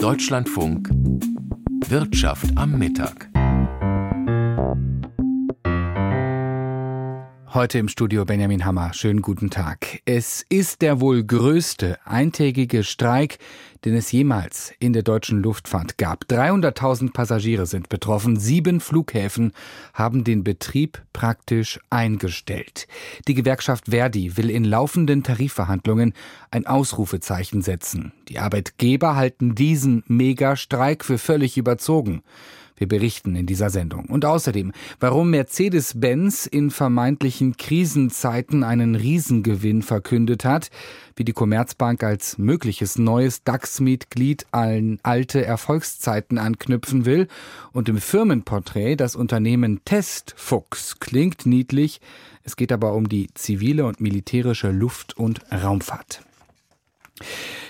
Deutschlandfunk Wirtschaft am Mittag. Heute im Studio Benjamin Hammer. Schönen guten Tag. Es ist der wohl größte eintägige Streik, den es jemals in der deutschen Luftfahrt gab. 300.000 Passagiere sind betroffen. Sieben Flughäfen haben den Betrieb praktisch eingestellt. Die Gewerkschaft Verdi will in laufenden Tarifverhandlungen ein Ausrufezeichen setzen. Die Arbeitgeber halten diesen Megastreik für völlig überzogen. Wir berichten in dieser Sendung. Und außerdem, warum Mercedes-Benz in vermeintlichen Krisenzeiten einen Riesengewinn verkündet hat, wie die Commerzbank als mögliches neues DAX-Mitglied an alte Erfolgszeiten anknüpfen will und im Firmenporträt das Unternehmen Testfuchs klingt niedlich, es geht aber um die zivile und militärische Luft- und Raumfahrt.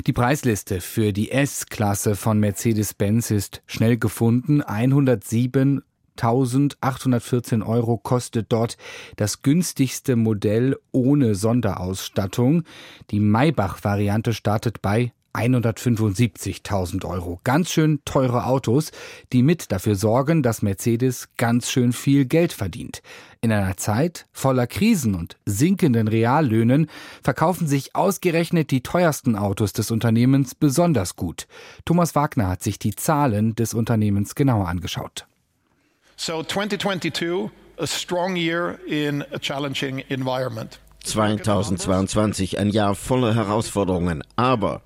Die Preisliste für die S-Klasse von Mercedes-Benz ist schnell gefunden. 107 1814 Euro kostet dort das günstigste Modell ohne Sonderausstattung. Die Maybach-Variante startet bei 175.000 Euro. Ganz schön teure Autos, die mit dafür sorgen, dass Mercedes ganz schön viel Geld verdient. In einer Zeit voller Krisen und sinkenden Reallöhnen verkaufen sich ausgerechnet die teuersten Autos des Unternehmens besonders gut. Thomas Wagner hat sich die Zahlen des Unternehmens genauer angeschaut. So 2022 a strong year in a challenging environment. 2022 ein Jahr voller Herausforderungen, aber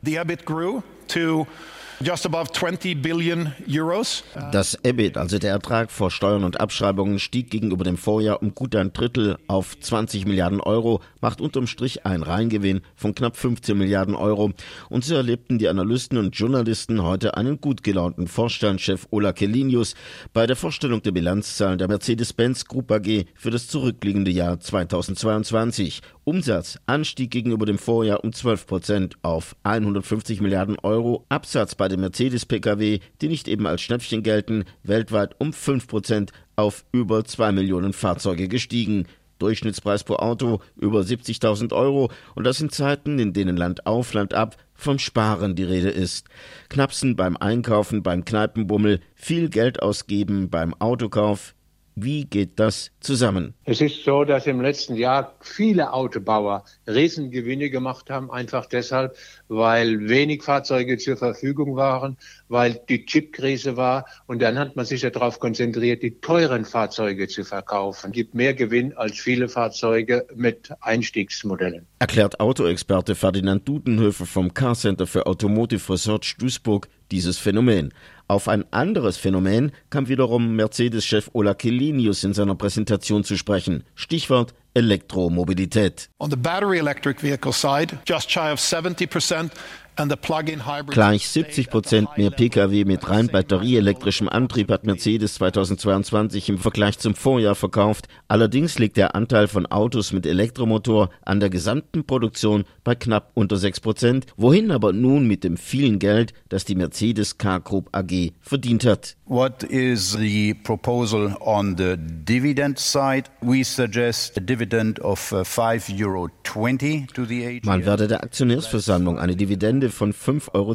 Just above 20 billion euros. das EBIT, also der Ertrag vor Steuern und Abschreibungen, stieg gegenüber dem Vorjahr um gut ein Drittel auf 20 Milliarden Euro, macht unterm Strich einen Reingewinn von knapp 15 Milliarden Euro. Und so erlebten die Analysten und Journalisten heute einen gut gelaunten Vorstandschef Ola Kelinius bei der Vorstellung der Bilanzzahlen der Mercedes-Benz Group AG für das zurückliegende Jahr 2022. Umsatz anstieg gegenüber dem Vorjahr um 12 Prozent auf 150 Milliarden Euro. Absatz bei den Mercedes-Pkw, die nicht eben als Schnäppchen gelten, weltweit um 5 Prozent auf über 2 Millionen Fahrzeuge gestiegen. Durchschnittspreis pro Auto über 70.000 Euro und das in Zeiten, in denen Land auf, Land ab vom Sparen die Rede ist. Knapsen beim Einkaufen, beim Kneipenbummel, viel Geld ausgeben beim Autokauf, wie geht das zusammen? Es ist so, dass im letzten Jahr viele Autobauer Riesengewinne gemacht haben, einfach deshalb, weil wenig Fahrzeuge zur Verfügung waren, weil die Chipkrise war und dann hat man sich ja darauf konzentriert, die teuren Fahrzeuge zu verkaufen. Es gibt mehr Gewinn als viele Fahrzeuge mit Einstiegsmodellen. Erklärt Autoexperte Ferdinand Dudenhöfer vom Car Center für Automotive Research Duisburg dieses Phänomen. Auf ein anderes Phänomen kam wiederum Mercedes-Chef Ola Kelinius in seiner Präsentation zu sprechen. Stichwort Elektromobilität. On the battery electric vehicle side, just shy of 70% and the plug-in hybrid Gleich 70 Prozent mehr Pkw mit rein batterieelektrischem Antrieb hat Mercedes 2022 im Vergleich zum Vorjahr verkauft. Allerdings liegt der Anteil von Autos mit Elektromotor an der gesamten Produktion bei knapp unter 6 Prozent. Wohin aber nun mit dem vielen Geld, das die Mercedes Car Group AG verdient hat? What is the proposal on the dividend side? We suggest a dividend of uh, 5.20 Euro to the AGM. Man werde der Aktionärsversammlung eine Dividende von 5,20 Euro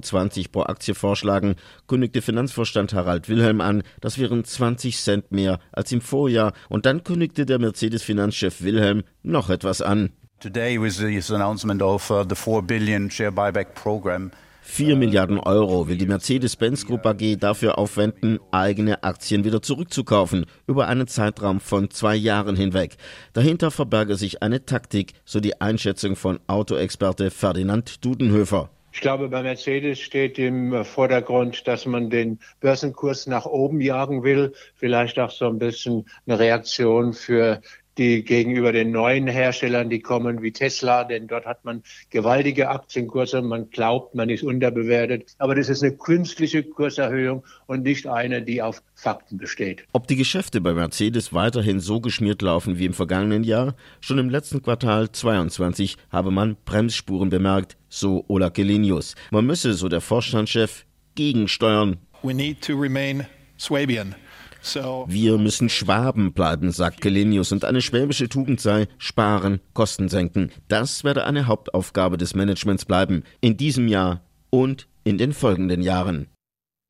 pro Aktie vorschlagen, kündigte Finanzvorstand Harald Wilhelm an. Das wären 20 Cent mehr als im Vorjahr. Und dann kündigte der Mercedes-Finanzchef Wilhelm noch etwas an. Today with this announcement of uh, the 4 billion share buyback program. 4 Milliarden Euro will die Mercedes-Benz Group AG dafür aufwenden, eigene Aktien wieder zurückzukaufen, über einen Zeitraum von zwei Jahren hinweg. Dahinter verberge sich eine Taktik, so die Einschätzung von Autoexperte Ferdinand Dudenhöfer. Ich glaube, bei Mercedes steht im Vordergrund, dass man den Börsenkurs nach oben jagen will. Vielleicht auch so ein bisschen eine Reaktion für die gegenüber den neuen Herstellern, die kommen wie Tesla, denn dort hat man gewaltige Aktienkurse. Man glaubt, man ist unterbewertet. Aber das ist eine künstliche Kurserhöhung und nicht eine, die auf Fakten besteht. Ob die Geschäfte bei Mercedes weiterhin so geschmiert laufen wie im vergangenen Jahr? Schon im letzten Quartal 22 habe man Bremsspuren bemerkt, so Ola Kelinius. Man müsse, so der Vorstandschef, gegensteuern. We need to remain Swabian. Wir müssen Schwaben bleiben, sagt Kelenius, und eine schwäbische Tugend sei sparen, Kosten senken. Das werde eine Hauptaufgabe des Managements bleiben, in diesem Jahr und in den folgenden Jahren.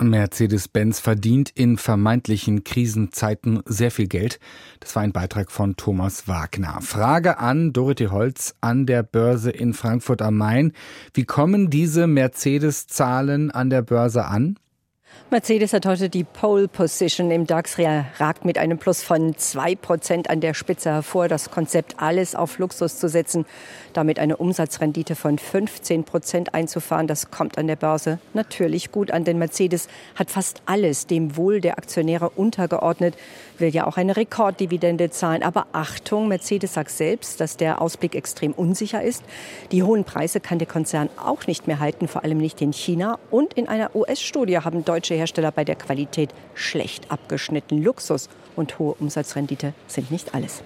Mercedes-Benz verdient in vermeintlichen Krisenzeiten sehr viel Geld. Das war ein Beitrag von Thomas Wagner. Frage an Dorothee Holz an der Börse in Frankfurt am Main. Wie kommen diese Mercedes-Zahlen an der Börse an? Mercedes hat heute die Pole Position im DAX, ragt mit einem Plus von 2% an der Spitze hervor. Das Konzept, alles auf Luxus zu setzen, damit eine Umsatzrendite von 15% einzufahren, das kommt an der Börse natürlich gut an, denn Mercedes hat fast alles dem Wohl der Aktionäre untergeordnet, will ja auch eine Rekorddividende zahlen. Aber Achtung, Mercedes sagt selbst, dass der Ausblick extrem unsicher ist. Die hohen Preise kann der Konzern auch nicht mehr halten, vor allem nicht in China. Und in einer US-Studie haben deutsche Hersteller bei der Qualität schlecht abgeschnitten. Luxus und hohe Umsatzrendite sind nicht alles.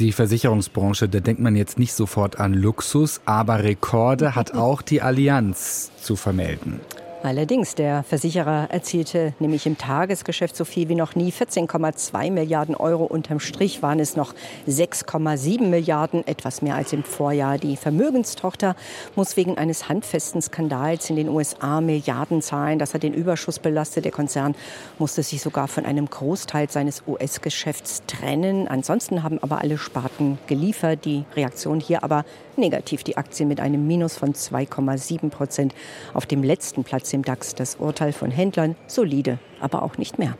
Die Versicherungsbranche, da denkt man jetzt nicht sofort an Luxus, aber Rekorde hat auch die Allianz zu vermelden. Allerdings, der Versicherer erzielte nämlich im Tagesgeschäft so viel wie noch nie 14,2 Milliarden Euro. Unterm Strich waren es noch 6,7 Milliarden, etwas mehr als im Vorjahr. Die Vermögenstochter muss wegen eines handfesten Skandals in den USA Milliarden zahlen. Das hat den Überschuss belastet. Der Konzern musste sich sogar von einem Großteil seines US-Geschäfts trennen. Ansonsten haben aber alle Sparten geliefert. Die Reaktion hier aber negativ. Die Aktien mit einem Minus von 2,7 Prozent auf dem letzten Platz im DAX. Das Urteil von Händlern solide, aber auch nicht mehr.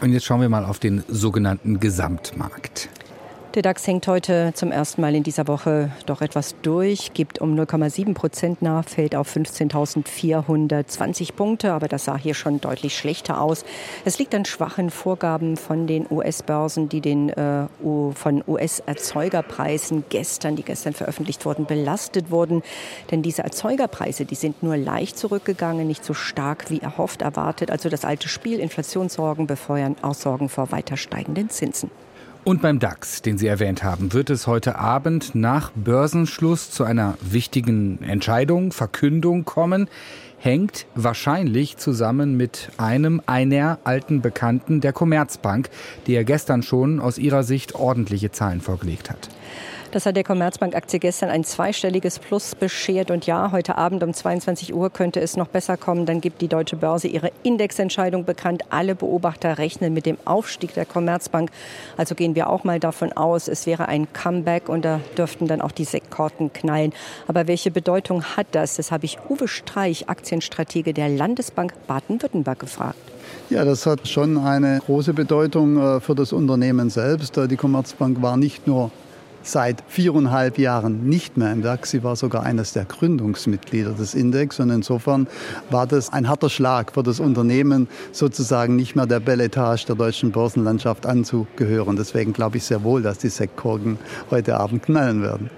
Und jetzt schauen wir mal auf den sogenannten Gesamtmarkt. Der DAX hängt heute zum ersten Mal in dieser Woche doch etwas durch, gibt um 0,7 Prozent nach, fällt auf 15.420 Punkte, aber das sah hier schon deutlich schlechter aus. Es liegt an schwachen Vorgaben von den US-Börsen, die den äh, von US-Erzeugerpreisen gestern, die gestern veröffentlicht wurden, belastet wurden. Denn diese Erzeugerpreise, die sind nur leicht zurückgegangen, nicht so stark wie erhofft erwartet. Also das alte Spiel, Inflationssorgen befeuern Aussorgen vor weiter steigenden Zinsen. Und beim DAX, den Sie erwähnt haben, wird es heute Abend nach Börsenschluss zu einer wichtigen Entscheidung, Verkündung kommen. Hängt wahrscheinlich zusammen mit einem einer alten Bekannten der Commerzbank, die ja gestern schon aus ihrer Sicht ordentliche Zahlen vorgelegt hat. Das hat der Commerzbank-Aktie gestern ein zweistelliges Plus beschert. Und ja, heute Abend um 22 Uhr könnte es noch besser kommen. Dann gibt die Deutsche Börse ihre Indexentscheidung bekannt. Alle Beobachter rechnen mit dem Aufstieg der Commerzbank. Also gehen wir auch mal davon aus, es wäre ein Comeback und da dürften dann auch die Sektkorten knallen. Aber welche Bedeutung hat das? Das habe ich Uwe Streich, Aktienstratege der Landesbank Baden-Württemberg, gefragt. Ja, das hat schon eine große Bedeutung äh, für das Unternehmen selbst. Die Commerzbank war nicht nur seit viereinhalb Jahren nicht mehr im DAX. Sie war sogar eines der Gründungsmitglieder des Index. Und insofern war das ein harter Schlag für das Unternehmen, sozusagen nicht mehr der Belletage der deutschen Börsenlandschaft anzugehören. Deswegen glaube ich sehr wohl, dass die Sektkorken heute Abend knallen werden.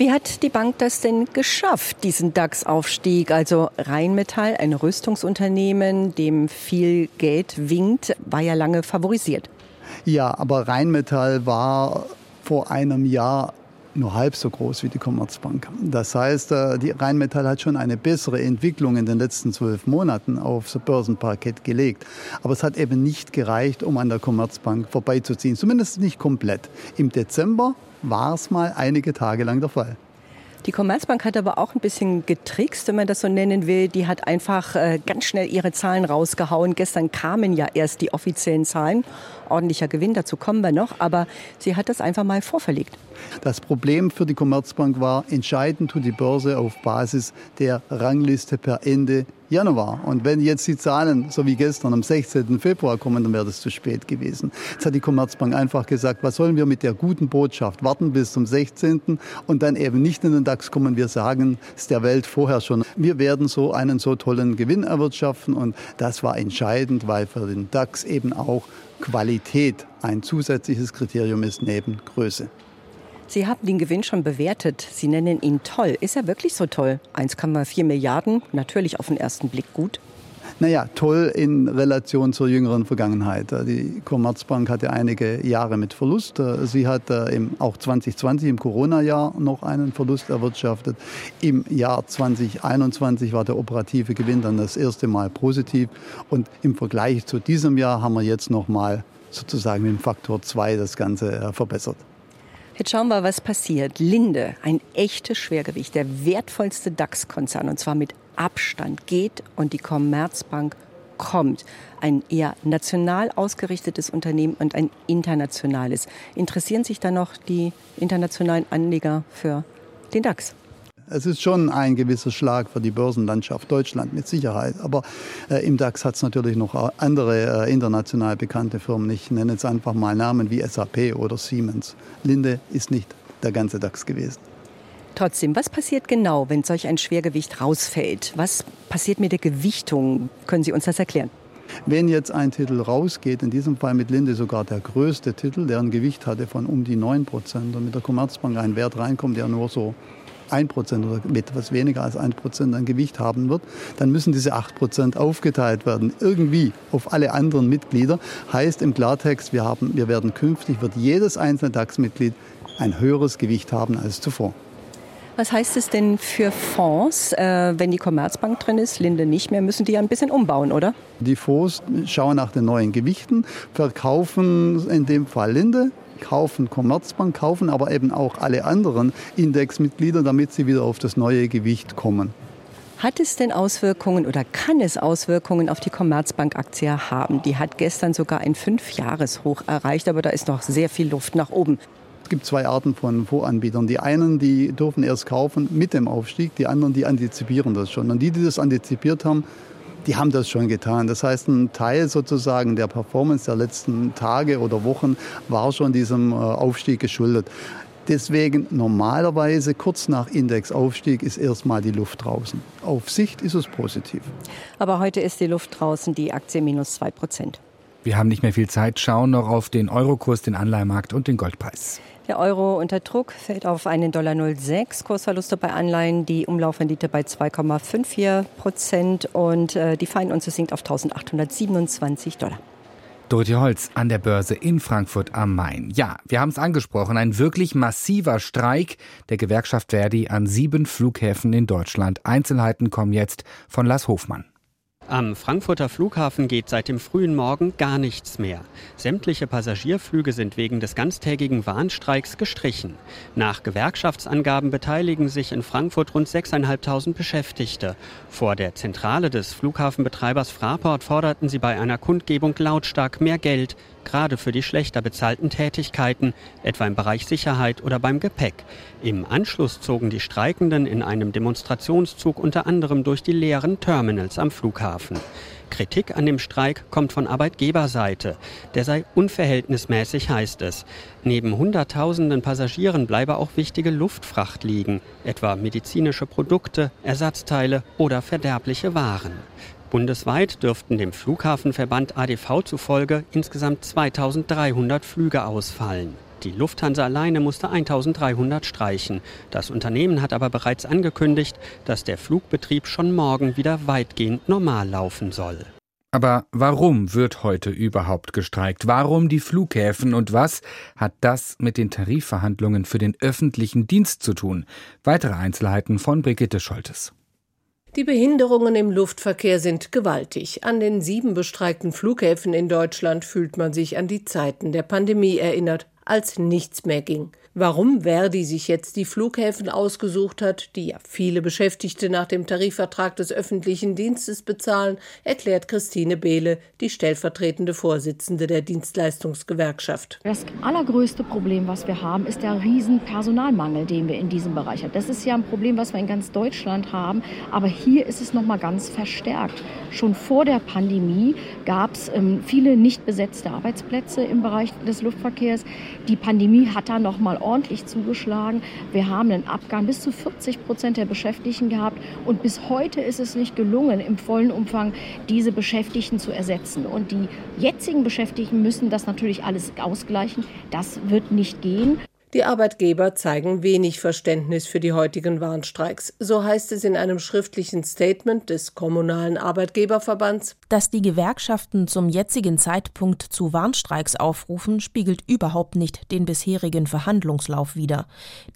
Wie hat die Bank das denn geschafft, diesen DAX-Aufstieg? Also Rheinmetall, ein Rüstungsunternehmen, dem viel Geld winkt, war ja lange favorisiert. Ja, aber Rheinmetall war vor einem Jahr nur halb so groß wie die Commerzbank. Das heißt, äh, die Rheinmetall hat schon eine bessere Entwicklung in den letzten zwölf Monaten aufs Börsenparkett gelegt. Aber es hat eben nicht gereicht, um an der Commerzbank vorbeizuziehen. Zumindest nicht komplett. Im Dezember war es mal einige Tage lang der Fall. Die Commerzbank hat aber auch ein bisschen getrickst, wenn man das so nennen will. Die hat einfach äh, ganz schnell ihre Zahlen rausgehauen. Gestern kamen ja erst die offiziellen Zahlen. Ordentlicher Gewinn, dazu kommen wir noch. Aber sie hat das einfach mal vorverlegt. Das Problem für die Commerzbank war, entscheidend tut die Börse auf Basis der Rangliste per Ende Januar. Und wenn jetzt die Zahlen, so wie gestern am 16. Februar kommen, dann wäre das zu spät gewesen. Jetzt hat die Commerzbank einfach gesagt, was sollen wir mit der guten Botschaft warten bis zum 16. und dann eben nicht in den DAX kommen. Wir sagen es der Welt vorher schon. Wir werden so einen so tollen Gewinn erwirtschaften und das war entscheidend, weil für den DAX eben auch Qualität ein zusätzliches Kriterium ist neben Größe. Sie haben den Gewinn schon bewertet. Sie nennen ihn toll. Ist er wirklich so toll? 1,4 Milliarden, natürlich auf den ersten Blick gut. Naja, toll in Relation zur jüngeren Vergangenheit. Die Commerzbank hatte einige Jahre mit Verlust. Sie hat auch 2020 im Corona-Jahr noch einen Verlust erwirtschaftet. Im Jahr 2021 war der operative Gewinn dann das erste Mal positiv. Und im Vergleich zu diesem Jahr haben wir jetzt noch mal sozusagen mit dem Faktor 2 das Ganze äh, verbessert. Jetzt schauen wir, was passiert. Linde, ein echtes Schwergewicht, der wertvollste DAX-Konzern, und zwar mit Abstand, geht und die Commerzbank kommt. Ein eher national ausgerichtetes Unternehmen und ein internationales. Interessieren sich dann noch die internationalen Anleger für den DAX? Es ist schon ein gewisser Schlag für die Börsenlandschaft Deutschland mit Sicherheit. Aber äh, im DAX hat es natürlich noch andere äh, international bekannte Firmen. Ich nenne jetzt einfach mal Namen wie SAP oder Siemens. Linde ist nicht der ganze DAX gewesen. Trotzdem, was passiert genau, wenn solch ein Schwergewicht rausfällt? Was passiert mit der Gewichtung? Können Sie uns das erklären? Wenn jetzt ein Titel rausgeht, in diesem Fall mit Linde sogar der größte Titel, der ein Gewicht hatte von um die 9 Prozent und mit der Commerzbank ein Wert reinkommt, der nur so 1% oder etwas weniger als 1% an Gewicht haben wird, dann müssen diese 8% aufgeteilt werden, irgendwie auf alle anderen Mitglieder. Heißt im Klartext, wir, haben, wir werden künftig, wird jedes einzelne DAX-Mitglied ein höheres Gewicht haben als zuvor. Was heißt es denn für Fonds, äh, wenn die Commerzbank drin ist, Linde nicht mehr, müssen die ja ein bisschen umbauen, oder? Die Fonds schauen nach den neuen Gewichten, verkaufen in dem Fall Linde, kaufen Commerzbank, kaufen aber eben auch alle anderen Indexmitglieder, damit sie wieder auf das neue Gewicht kommen. Hat es denn Auswirkungen oder kann es Auswirkungen auf die Commerzbank-Aktie haben? Die hat gestern sogar ein Fünfjahreshoch erreicht, aber da ist noch sehr viel Luft nach oben. Es gibt zwei Arten von Voranbietern. Die einen, die dürfen erst kaufen mit dem Aufstieg, die anderen, die antizipieren das schon. Und die, die das antizipiert haben, die haben das schon getan. Das heißt, ein Teil sozusagen der Performance der letzten Tage oder Wochen war schon diesem äh, Aufstieg geschuldet. Deswegen normalerweise kurz nach Indexaufstieg ist erstmal die Luft draußen. Auf Sicht ist es positiv. Aber heute ist die Luft draußen, die Aktie minus 2 Prozent. Wir haben nicht mehr viel Zeit, schauen noch auf den Eurokurs, den Anleihemarkt und den Goldpreis. Der Euro unter Druck fällt auf einen Dollar 06. Kursverluste bei Anleihen, die Umlaufrendite bei 2,54 Prozent und äh, die Feinunze sinkt auf 1827 Dollar. Dorothee Holz an der Börse in Frankfurt am Main. Ja, wir haben es angesprochen, ein wirklich massiver Streik der Gewerkschaft Verdi an sieben Flughäfen in Deutschland. Einzelheiten kommen jetzt von Lars Hofmann. Am Frankfurter Flughafen geht seit dem frühen Morgen gar nichts mehr. Sämtliche Passagierflüge sind wegen des ganztägigen Warnstreiks gestrichen. Nach Gewerkschaftsangaben beteiligen sich in Frankfurt rund 6.500 Beschäftigte. Vor der Zentrale des Flughafenbetreibers Fraport forderten sie bei einer Kundgebung lautstark mehr Geld, gerade für die schlechter bezahlten Tätigkeiten, etwa im Bereich Sicherheit oder beim Gepäck. Im Anschluss zogen die Streikenden in einem Demonstrationszug unter anderem durch die leeren Terminals am Flughafen. Kritik an dem Streik kommt von Arbeitgeberseite. Der sei unverhältnismäßig, heißt es. Neben Hunderttausenden Passagieren bleibe auch wichtige Luftfracht liegen, etwa medizinische Produkte, Ersatzteile oder verderbliche Waren. Bundesweit dürften dem Flughafenverband ADV zufolge insgesamt 2300 Flüge ausfallen. Die Lufthansa alleine musste 1300 streichen. Das Unternehmen hat aber bereits angekündigt, dass der Flugbetrieb schon morgen wieder weitgehend normal laufen soll. Aber warum wird heute überhaupt gestreikt? Warum die Flughäfen und was hat das mit den Tarifverhandlungen für den öffentlichen Dienst zu tun? Weitere Einzelheiten von Brigitte Scholtes. Die Behinderungen im Luftverkehr sind gewaltig. An den sieben bestreikten Flughäfen in Deutschland fühlt man sich an die Zeiten der Pandemie erinnert, als nichts mehr ging. Warum Verdi sich jetzt die Flughäfen ausgesucht hat, die ja viele Beschäftigte nach dem Tarifvertrag des öffentlichen Dienstes bezahlen, erklärt Christine Behle, die stellvertretende Vorsitzende der Dienstleistungsgewerkschaft. Das allergrößte Problem, was wir haben, ist der riesen Personalmangel, den wir in diesem Bereich haben. Das ist ja ein Problem, was wir in ganz Deutschland haben, aber hier ist es noch mal ganz verstärkt. Schon vor der Pandemie gab es ähm, viele nicht besetzte Arbeitsplätze im Bereich des Luftverkehrs. Die Pandemie hat da noch ordentlich zugeschlagen. Wir haben einen Abgang bis zu 40 Prozent der Beschäftigten gehabt und bis heute ist es nicht gelungen, im vollen Umfang diese Beschäftigten zu ersetzen. Und die jetzigen Beschäftigten müssen das natürlich alles ausgleichen. Das wird nicht gehen. Die Arbeitgeber zeigen wenig Verständnis für die heutigen Warnstreiks. So heißt es in einem schriftlichen Statement des Kommunalen Arbeitgeberverbands. Dass die Gewerkschaften zum jetzigen Zeitpunkt zu Warnstreiks aufrufen, spiegelt überhaupt nicht den bisherigen Verhandlungslauf wider.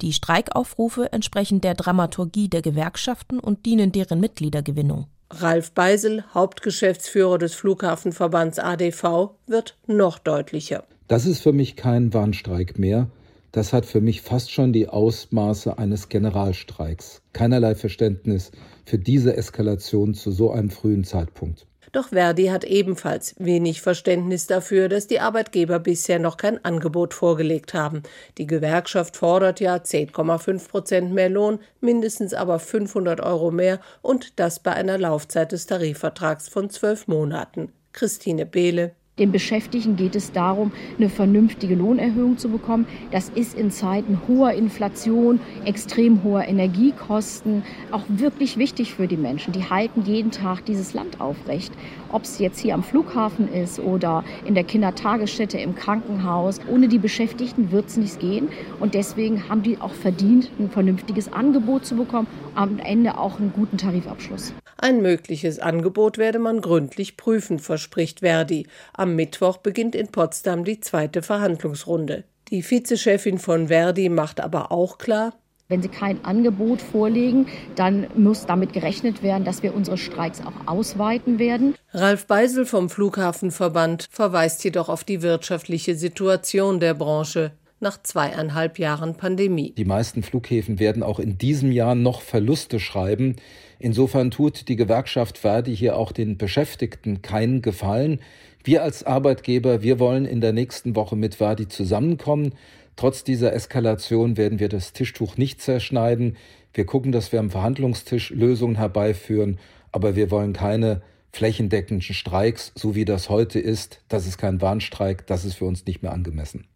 Die Streikaufrufe entsprechen der Dramaturgie der Gewerkschaften und dienen deren Mitgliedergewinnung. Ralf Beisel, Hauptgeschäftsführer des Flughafenverbands ADV, wird noch deutlicher. Das ist für mich kein Warnstreik mehr das hat für mich fast schon die Ausmaße eines Generalstreiks. Keinerlei Verständnis für diese Eskalation zu so einem frühen Zeitpunkt. Doch Verdi hat ebenfalls wenig Verständnis dafür, dass die Arbeitgeber bisher noch kein Angebot vorgelegt haben. Die Gewerkschaft fordert ja 10,5 Prozent mehr Lohn, mindestens aber 500 Euro mehr und das bei einer Laufzeit des Tarifvertrags von zwölf Monaten. Christine Behle, den Beschäftigten geht es darum, eine vernünftige Lohnerhöhung zu bekommen. Das ist in Zeiten hoher Inflation, extrem hoher Energiekosten auch wirklich wichtig für die Menschen. Die halten jeden Tag dieses Land aufrecht. Ob es jetzt hier am Flughafen ist oder in der Kindertagesstätte im Krankenhaus. Ohne die Beschäftigten wird es nicht gehen. Und deswegen haben die auch verdient, ein vernünftiges Angebot zu bekommen. Am Ende auch einen guten Tarifabschluss. Ein mögliches Angebot werde man gründlich prüfen, verspricht Verdi. Am Mittwoch beginnt in Potsdam die zweite Verhandlungsrunde. Die Vizechefin von Verdi macht aber auch klar, wenn Sie kein Angebot vorlegen, dann muss damit gerechnet werden, dass wir unsere Streiks auch ausweiten werden. Ralf Beisel vom Flughafenverband verweist jedoch auf die wirtschaftliche Situation der Branche nach zweieinhalb Jahren Pandemie. Die meisten Flughäfen werden auch in diesem Jahr noch Verluste schreiben. Insofern tut die Gewerkschaft Verdi hier auch den Beschäftigten keinen Gefallen. Wir als Arbeitgeber, wir wollen in der nächsten Woche mit Verdi zusammenkommen. Trotz dieser Eskalation werden wir das Tischtuch nicht zerschneiden. Wir gucken, dass wir am Verhandlungstisch Lösungen herbeiführen, aber wir wollen keine flächendeckenden Streiks, so wie das heute ist. Das ist kein Warnstreik, das ist für uns nicht mehr angemessen.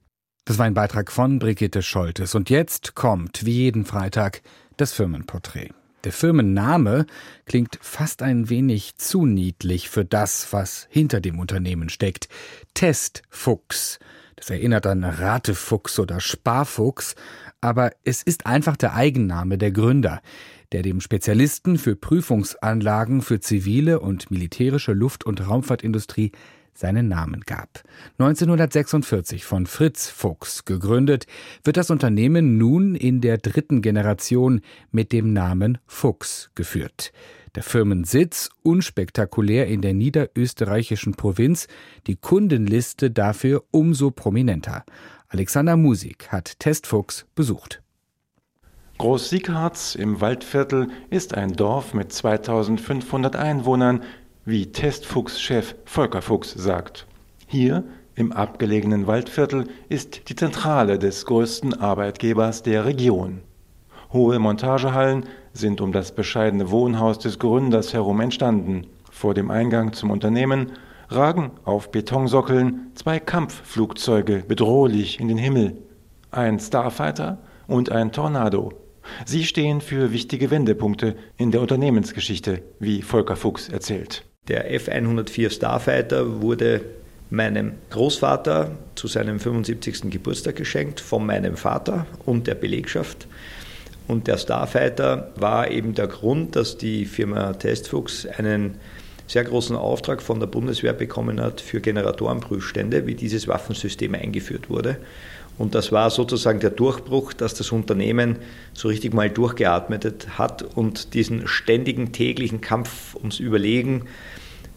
Das war ein Beitrag von Brigitte Scholtes. Und jetzt kommt, wie jeden Freitag, das Firmenporträt. Der Firmenname klingt fast ein wenig zu niedlich für das, was hinter dem Unternehmen steckt. Testfuchs. Das erinnert an Ratefuchs oder Sparfuchs, aber es ist einfach der Eigenname der Gründer, der dem Spezialisten für Prüfungsanlagen für zivile und militärische Luft- und Raumfahrtindustrie seinen Namen gab. 1946 von Fritz Fuchs gegründet, wird das Unternehmen nun in der dritten Generation mit dem Namen Fuchs geführt. Der Firmensitz unspektakulär in der niederösterreichischen Provinz, die Kundenliste dafür umso prominenter. Alexander Musik hat Testfuchs besucht. Groß Siegharz im Waldviertel ist ein Dorf mit 2500 Einwohnern, wie Testfuchs-Chef Volker Fuchs sagt. Hier im abgelegenen Waldviertel ist die Zentrale des größten Arbeitgebers der Region. Hohe Montagehallen sind um das bescheidene Wohnhaus des Gründers herum entstanden. Vor dem Eingang zum Unternehmen ragen auf Betonsockeln zwei Kampfflugzeuge bedrohlich in den Himmel. Ein Starfighter und ein Tornado. Sie stehen für wichtige Wendepunkte in der Unternehmensgeschichte, wie Volker Fuchs erzählt. Der F-104 Starfighter wurde meinem Großvater zu seinem 75. Geburtstag geschenkt von meinem Vater und der Belegschaft. Und der Starfighter war eben der Grund, dass die Firma Testfuchs einen sehr großen Auftrag von der Bundeswehr bekommen hat für Generatorenprüfstände, wie dieses Waffensystem eingeführt wurde. Und das war sozusagen der Durchbruch, dass das Unternehmen so richtig mal durchgeatmet hat und diesen ständigen täglichen Kampf ums Überlegen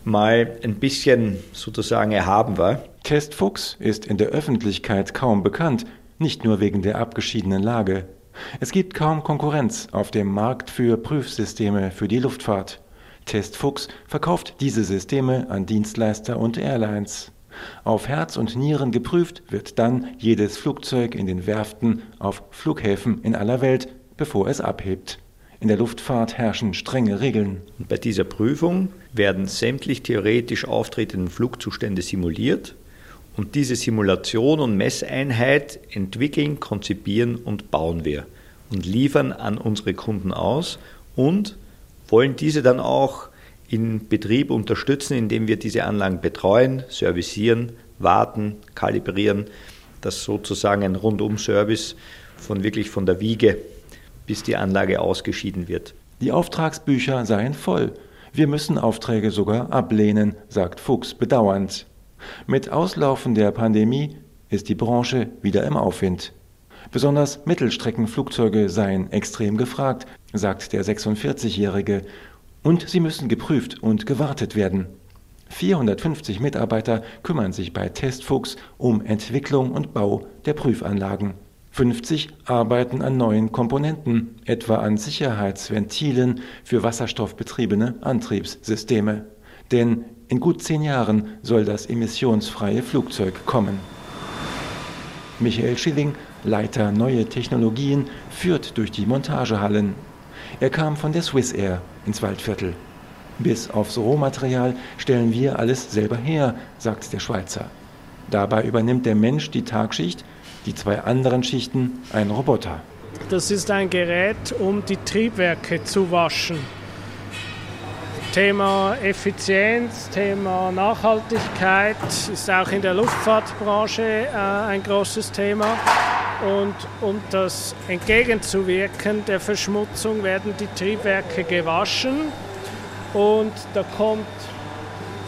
mal ein bisschen sozusagen erhaben war. Testfuchs ist in der Öffentlichkeit kaum bekannt, nicht nur wegen der abgeschiedenen Lage. Es gibt kaum Konkurrenz auf dem Markt für Prüfsysteme für die Luftfahrt. Testfuchs verkauft diese Systeme an Dienstleister und Airlines. Auf Herz und Nieren geprüft wird dann jedes Flugzeug in den Werften auf Flughäfen in aller Welt, bevor es abhebt. In der Luftfahrt herrschen strenge Regeln. Bei dieser Prüfung werden sämtlich theoretisch auftretenden Flugzustände simuliert und diese Simulation und Messeinheit entwickeln, konzipieren und bauen wir und liefern an unsere Kunden aus und wollen diese dann auch in Betrieb unterstützen, indem wir diese Anlagen betreuen, servicieren, warten, kalibrieren. Das sozusagen ein Rundum-Service von wirklich von der Wiege bis die Anlage ausgeschieden wird. Die Auftragsbücher seien voll. Wir müssen Aufträge sogar ablehnen, sagt Fuchs bedauernd. Mit Auslaufen der Pandemie ist die Branche wieder im Aufwind. Besonders Mittelstreckenflugzeuge seien extrem gefragt, sagt der 46-Jährige, und sie müssen geprüft und gewartet werden. 450 Mitarbeiter kümmern sich bei Testfuchs um Entwicklung und Bau der Prüfanlagen. 50 arbeiten an neuen Komponenten, etwa an Sicherheitsventilen für wasserstoffbetriebene Antriebssysteme. Denn in gut zehn Jahren soll das emissionsfreie Flugzeug kommen. Michael Schilling, Leiter Neue Technologien, führt durch die Montagehallen. Er kam von der Swiss Air ins Waldviertel. Bis aufs Rohmaterial stellen wir alles selber her, sagt der Schweizer. Dabei übernimmt der Mensch die Tagschicht, die zwei anderen Schichten ein Roboter. Das ist ein Gerät, um die Triebwerke zu waschen. Thema Effizienz, Thema Nachhaltigkeit ist auch in der Luftfahrtbranche äh, ein großes Thema. Und um das entgegenzuwirken der Verschmutzung werden die Triebwerke gewaschen und da kommt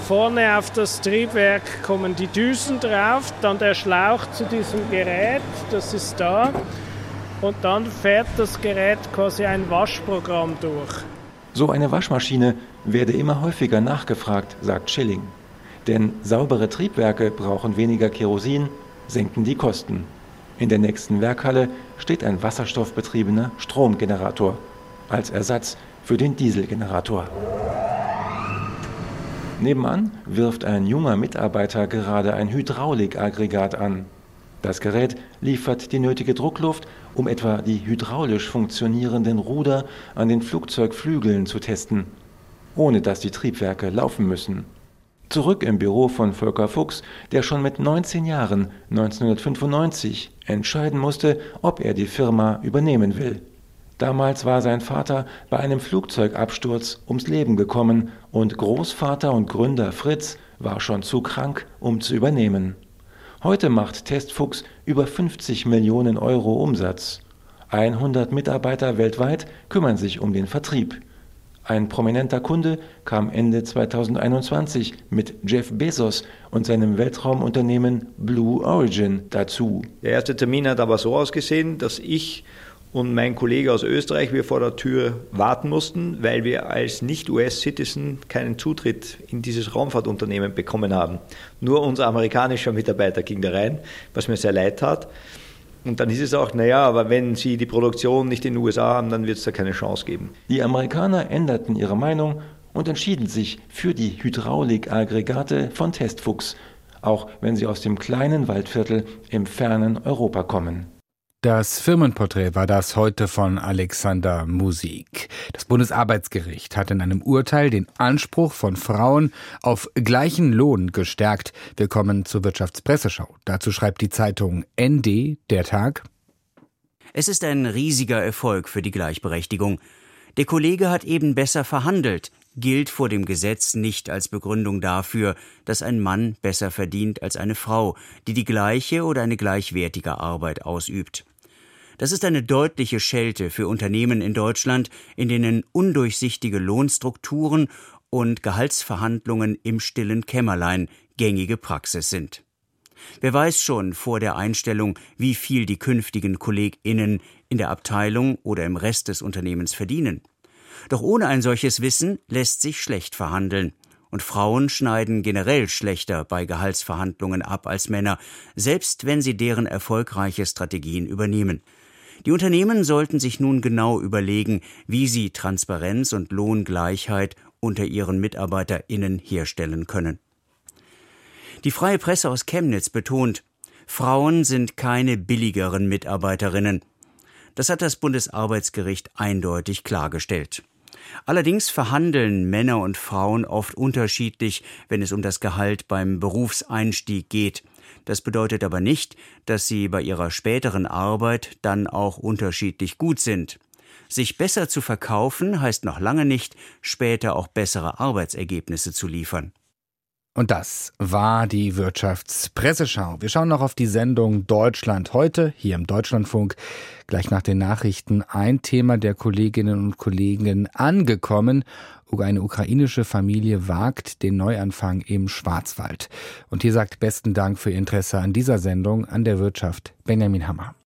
vorne auf das Triebwerk kommen die Düsen drauf, dann der Schlauch zu diesem Gerät, das ist da und dann fährt das Gerät quasi ein Waschprogramm durch. So eine Waschmaschine werde immer häufiger nachgefragt, sagt Schilling. Denn saubere Triebwerke brauchen weniger Kerosin, senken die Kosten. In der nächsten Werkhalle steht ein wasserstoffbetriebener Stromgenerator als Ersatz für den Dieselgenerator. Nebenan wirft ein junger Mitarbeiter gerade ein Hydraulikaggregat an. Das Gerät liefert die nötige Druckluft, um etwa die hydraulisch funktionierenden Ruder an den Flugzeugflügeln zu testen, ohne dass die Triebwerke laufen müssen. Zurück im Büro von Volker Fuchs, der schon mit 19 Jahren 1995 entscheiden musste, ob er die Firma übernehmen will. Damals war sein Vater bei einem Flugzeugabsturz ums Leben gekommen und Großvater und Gründer Fritz war schon zu krank, um zu übernehmen. Heute macht Testfuchs über 50 Millionen Euro Umsatz. 100 Mitarbeiter weltweit kümmern sich um den Vertrieb. Ein prominenter Kunde kam Ende 2021 mit Jeff Bezos und seinem Weltraumunternehmen Blue Origin dazu. Der erste Termin hat aber so ausgesehen, dass ich und mein Kollege aus Österreich wir vor der Tür warten mussten, weil wir als Nicht-US-Citizen keinen Zutritt in dieses Raumfahrtunternehmen bekommen haben. Nur unser amerikanischer Mitarbeiter ging da rein, was mir sehr leid tat. Und dann hieß es auch, naja, aber wenn Sie die Produktion nicht in den USA haben, dann wird es da keine Chance geben. Die Amerikaner änderten ihre Meinung und entschieden sich für die Hydraulikaggregate von Testfuchs, auch wenn sie aus dem kleinen Waldviertel im fernen Europa kommen. Das Firmenporträt war das heute von Alexander Musik. Das Bundesarbeitsgericht hat in einem Urteil den Anspruch von Frauen auf gleichen Lohn gestärkt. Willkommen zur Wirtschaftspresseschau. Dazu schreibt die Zeitung ND, der Tag. Es ist ein riesiger Erfolg für die Gleichberechtigung. Der Kollege hat eben besser verhandelt, gilt vor dem Gesetz nicht als Begründung dafür, dass ein Mann besser verdient als eine Frau, die die gleiche oder eine gleichwertige Arbeit ausübt. Das ist eine deutliche Schelte für Unternehmen in Deutschland, in denen undurchsichtige Lohnstrukturen und Gehaltsverhandlungen im stillen Kämmerlein gängige Praxis sind. Wer weiß schon vor der Einstellung, wie viel die künftigen KollegInnen in der Abteilung oder im Rest des Unternehmens verdienen. Doch ohne ein solches Wissen lässt sich schlecht verhandeln. Und Frauen schneiden generell schlechter bei Gehaltsverhandlungen ab als Männer, selbst wenn sie deren erfolgreiche Strategien übernehmen. Die Unternehmen sollten sich nun genau überlegen, wie sie Transparenz und Lohngleichheit unter ihren Mitarbeiterinnen herstellen können. Die freie Presse aus Chemnitz betont, Frauen sind keine billigeren Mitarbeiterinnen. Das hat das Bundesarbeitsgericht eindeutig klargestellt. Allerdings verhandeln Männer und Frauen oft unterschiedlich, wenn es um das Gehalt beim Berufseinstieg geht. Das bedeutet aber nicht, dass sie bei ihrer späteren Arbeit dann auch unterschiedlich gut sind. Sich besser zu verkaufen heißt noch lange nicht, später auch bessere Arbeitsergebnisse zu liefern. Und das war die Wirtschaftspresseschau. Wir schauen noch auf die Sendung Deutschland heute hier im Deutschlandfunk. Gleich nach den Nachrichten ein Thema der Kolleginnen und Kollegen angekommen. Eine ukrainische Familie wagt den Neuanfang im Schwarzwald. Und hier sagt besten Dank für Ihr Interesse an dieser Sendung an der Wirtschaft Benjamin Hammer.